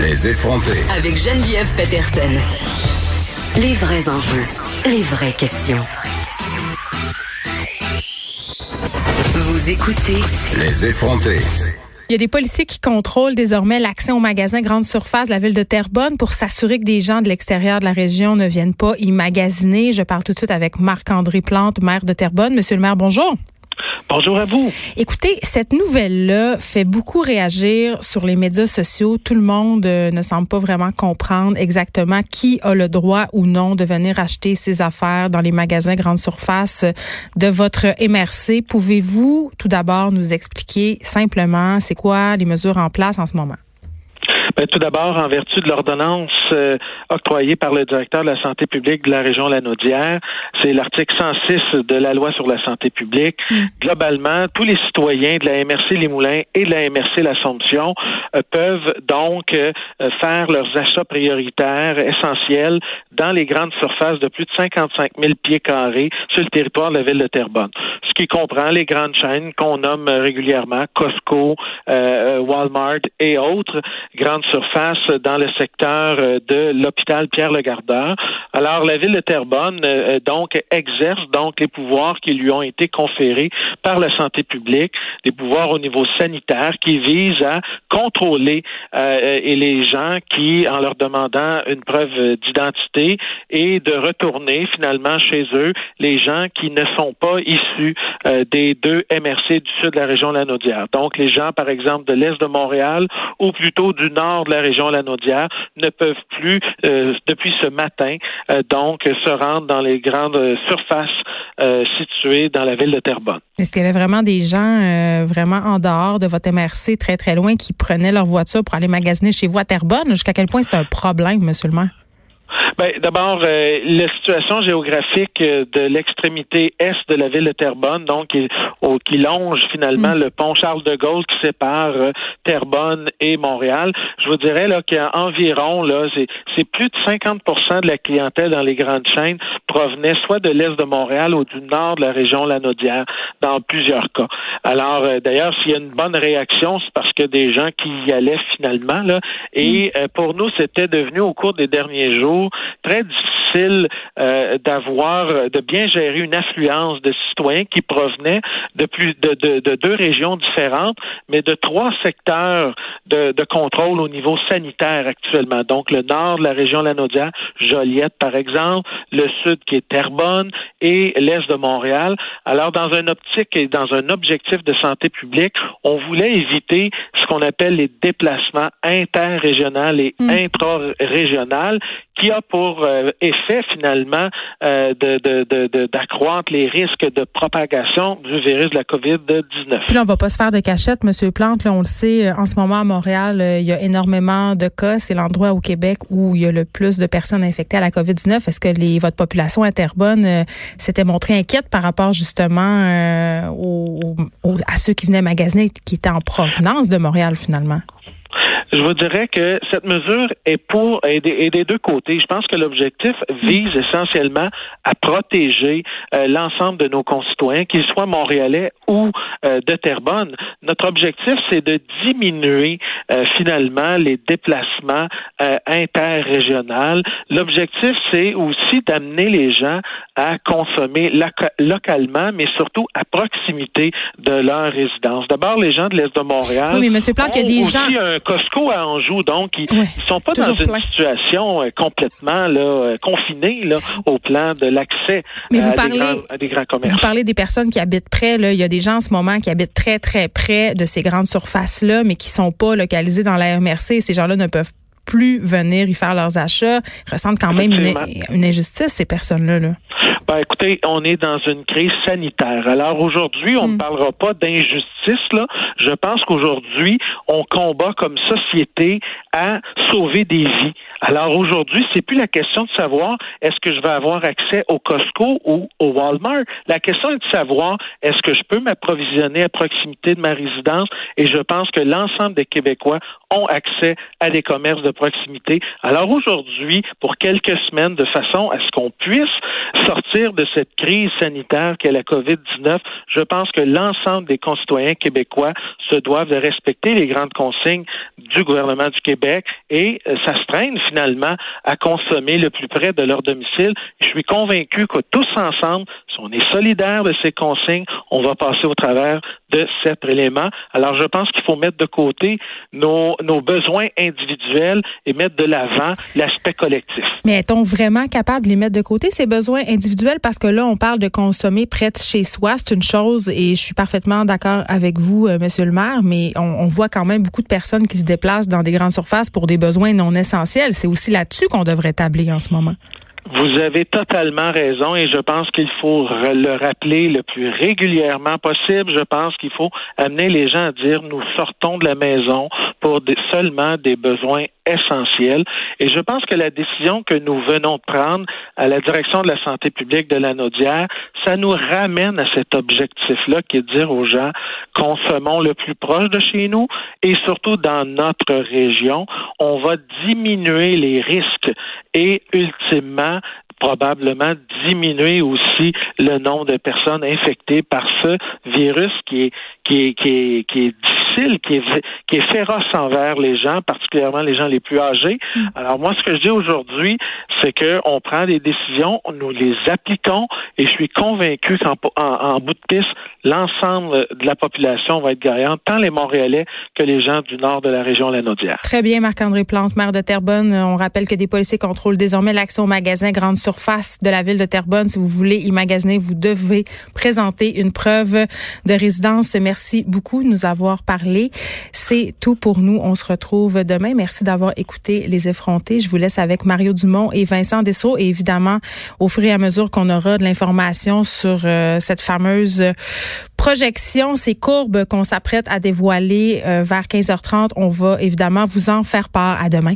Les effronter. Avec Geneviève Peterson. Les vrais enjeux, les vraies questions. Vous écoutez Les effronter. Il y a des policiers qui contrôlent désormais l'accès aux magasins grande surface de la ville de Terrebonne pour s'assurer que des gens de l'extérieur de la région ne viennent pas y magasiner. Je parle tout de suite avec Marc-André Plante, maire de Terrebonne. Monsieur le maire, bonjour. Bonjour à vous. Écoutez, cette nouvelle-là fait beaucoup réagir sur les médias sociaux. Tout le monde euh, ne semble pas vraiment comprendre exactement qui a le droit ou non de venir acheter ses affaires dans les magasins grande surface de votre MRC. Pouvez-vous tout d'abord nous expliquer simplement c'est quoi les mesures en place en ce moment? Ben, tout d'abord, en vertu de l'ordonnance euh, octroyée par le directeur de la santé publique de la région Lanaudière, c'est l'article 106 de la loi sur la santé publique. Mm. Globalement, tous les citoyens de la MRC Les Moulins et de la MRC L'Assomption euh, peuvent donc euh, faire leurs achats prioritaires essentiels dans les grandes surfaces de plus de 55 000 pieds carrés sur le territoire de la ville de Terrebonne. Ce qui comprend les grandes chaînes qu'on nomme régulièrement Costco, Walmart et autres grandes surface dans le secteur euh, de l'hôpital Pierre-le-Gardeur. Alors, la ville de Terrebonne, euh, donc, exerce donc les pouvoirs qui lui ont été conférés par la santé publique, des pouvoirs au niveau sanitaire qui visent à contrôler euh, et les gens qui, en leur demandant une preuve d'identité, et de retourner finalement chez eux les gens qui ne sont pas issus des deux MRC du sud de la région Lanaudière. Donc, les gens, par exemple, de l'est de Montréal ou plutôt du nord de la région Lanaudière ne peuvent plus, euh, depuis ce matin, euh, donc se rendre dans les grandes surfaces euh, situées dans la ville de Terrebonne. Est-ce qu'il y avait vraiment des gens vraiment en dehors de votre MRC, très très loin, qui prenaient leur voiture pour aller magasiner chez vous à Terrebonne? Jusqu'à quel point c'est un problème, monsieur le maire? Ben, D'abord, euh, la situation géographique euh, de l'extrémité est de la ville de Terrebonne, donc qui, qui longe finalement mm. le pont Charles de Gaulle qui sépare euh, Terrebonne et Montréal. Je vous dirais là qu'environ là, c'est plus de 50% de la clientèle dans les grandes chaînes provenait soit de l'est de Montréal ou du nord de la région Lanaudière, dans plusieurs cas. Alors, d'ailleurs, s'il y a une bonne réaction, c'est parce que des gens qui y allaient finalement là. Et mm. pour nous, c'était devenu au cours des derniers jours très difficile euh, d'avoir, de bien gérer une affluence de citoyens qui provenaient de plus de, de, de deux régions différentes, mais de trois secteurs de, de, contrôle au niveau sanitaire actuellement. Donc le nord de la région Lanaudière, Joliette par exemple, le sud qui est Terrebonne et l'est de Montréal. Alors dans un optique et dans un objectif de santé publique, on voulait éviter ce qu'on appelle les déplacements interrégionaux et mmh. intra-régionaux qui a pour euh, effet finalement euh, d'accroître les risques de propagation du virus de la COVID-19. Puis là, on va pas se faire de cachette, Monsieur Plante. On le sait, euh, en ce moment à Montréal, il y a énormément de cas. C'est l'endroit au Québec où il y a le plus de personnes infectées à la COVID-19. Est-ce que votre population interbonne s'était montrée inquiète par rapport justement à ceux qui venaient magasiner, qui étaient en provenance de Montréal finalement? Je vous dirais que cette mesure est pour et des, deux côtés. Je pense que l'objectif vise essentiellement à protéger euh, l'ensemble de nos concitoyens, qu'ils soient montréalais ou euh, de Terrebonne. Notre objectif, c'est de diminuer euh, finalement les déplacements interrégionaux. L'objectif, c'est aussi d'amener les gens à consommer localement, mais surtout à proximité de leur résidence. D'abord, les gens de l'Est de Montréal. Oui, mais M. Plante, il y a des gens. un Costco à Anjou, donc ils, ne sont pas dans une situation euh, complètement là, euh, confinée là, au plan de l'accès à, des grands commerces. Vous parlez des personnes qui habitent près. Là. Il y a des gens en ce moment qui habitent très, très près de ces grandes surfaces-là, mais qui sont pas localisés dans la MRC. Ces gens-là ne peuvent plus venir y faire leurs achats. Ils ressentent quand même une, injustice, ces personnes-là. Là. Ben, écoutez, on est dans une crise sanitaire. Alors aujourd'hui, on ne hmm. parlera pas d'injustice. Là, je pense qu'aujourd'hui, on combat comme société à sauver des vies. Alors aujourd'hui, c'est plus la question de savoir est-ce que je vais avoir accès au Costco ou au Walmart? La question est de savoir est-ce que je peux m'approvisionner à proximité de ma résidence? Et je pense que l'ensemble des Québécois ont accès à des commerces de proximité. Alors aujourd'hui, pour quelques semaines, de façon à ce qu'on puisse sortir de cette crise sanitaire qu'est la COVID-19, je pense que l'ensemble des concitoyens québécois se doivent de respecter les grandes consignes du gouvernement du Québec et ça se traîne finalement à consommer le plus près de leur domicile. Je suis convaincu que tous ensemble, si on est solidaires de ces consignes, on va passer au travers de cet élément. Alors, je pense qu'il faut mettre de côté nos, besoins individuels et mettre de l'avant l'aspect collectif. Mais est-on vraiment capable de les mettre de côté, ces besoins individuels? Parce que là, on parle de consommer près de chez soi. C'est une chose, et je suis parfaitement d'accord avec vous, euh, Monsieur le maire, mais on voit quand même beaucoup de personnes qui se déplacent dans des grandes surfaces pour des besoins non essentiels. C'est aussi là-dessus qu'on devrait tabler en ce moment. Vous avez totalement raison et je pense qu'il faut le rappeler le plus régulièrement possible. Je pense qu'il faut amener les gens à dire nous sortons de la maison pour seulement des besoins essentiels. Et je pense que la décision que nous venons de prendre à la direction de la santé publique de la Naudière, ça nous ramène à cet objectif-là qui est de dire aux gens consommons le plus proche de chez nous et surtout dans notre région, on va diminuer les risques et ultimement probablement diminuer aussi le nombre de personnes infectées par ce virus qui est qui est, qui est, qui est difficile, qui est, qui est féroce envers les gens, particulièrement les gens les plus âgés. Mm. Alors moi, ce que je dis aujourd'hui, c'est qu'on prend des décisions, nous les appliquons, et je suis convaincu qu'en en, bout de piste, l'ensemble de la population va être gagnante, tant les Montréalais que les gens du nord de la région Lanaudière. Très bien, Marc-André Plante, maire de Terrebonne. On rappelle que des policiers contrôlent désormais l'accès aux magasins grande surface de la ville de Terrebonne. Si vous voulez y magasiner, vous devez présenter une preuve de résidence. Merci beaucoup de nous avoir parlé. C'est tout pour nous. On se retrouve demain. Merci d'avoir écouté Les Effrontés. Je vous laisse avec Mario Dumont et Vincent Dessau. Et évidemment, au fur et à mesure qu'on aura de l'information sur euh, cette fameuse projection, ces courbes qu'on s'apprête à dévoiler euh, vers 15h30, on va évidemment vous en faire part. À demain.